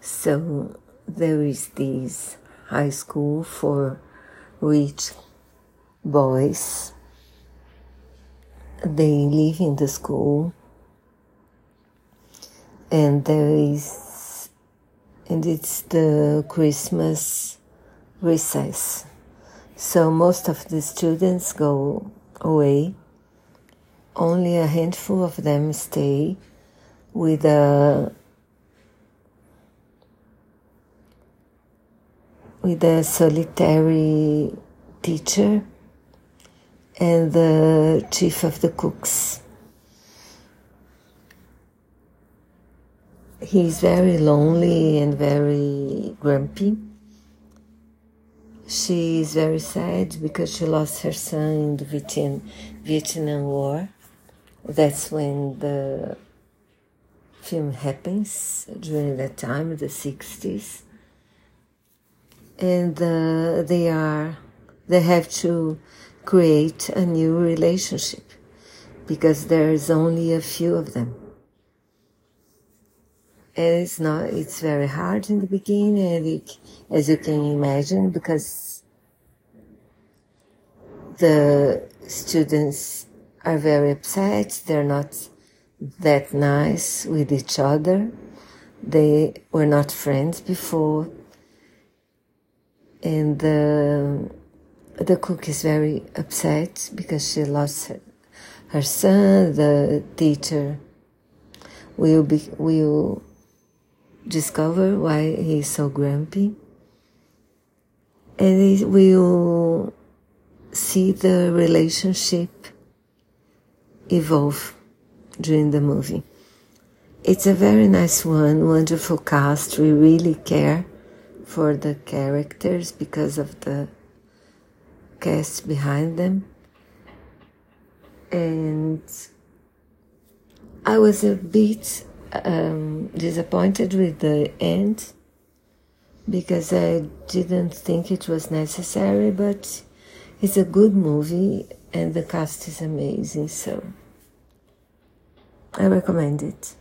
So there is this high school for rich boys. They live in the school, and there is, and it's the Christmas recess. So most of the students go away. Only a handful of them stay with a with a solitary teacher and the chief of the cooks. He's very lonely and very grumpy. She is very sad because she lost her son in the Vietnam, Vietnam War. That's when the film happens during that time, the 60s. And uh, they are, they have to create a new relationship because there is only a few of them. And it's not, it's very hard in the beginning, it, as you can imagine, because the students are very upset, they're not that nice with each other. They were not friends before. And the, the cook is very upset because she lost her, her son. The teacher will be, will discover why he's so grumpy. And we will see the relationship evolve during the movie. It's a very nice one, wonderful cast. We really care for the characters because of the cast behind them. And I was a bit um, disappointed with the end because I didn't think it was necessary, but it's a good movie and the cast is amazing, so I recommend it.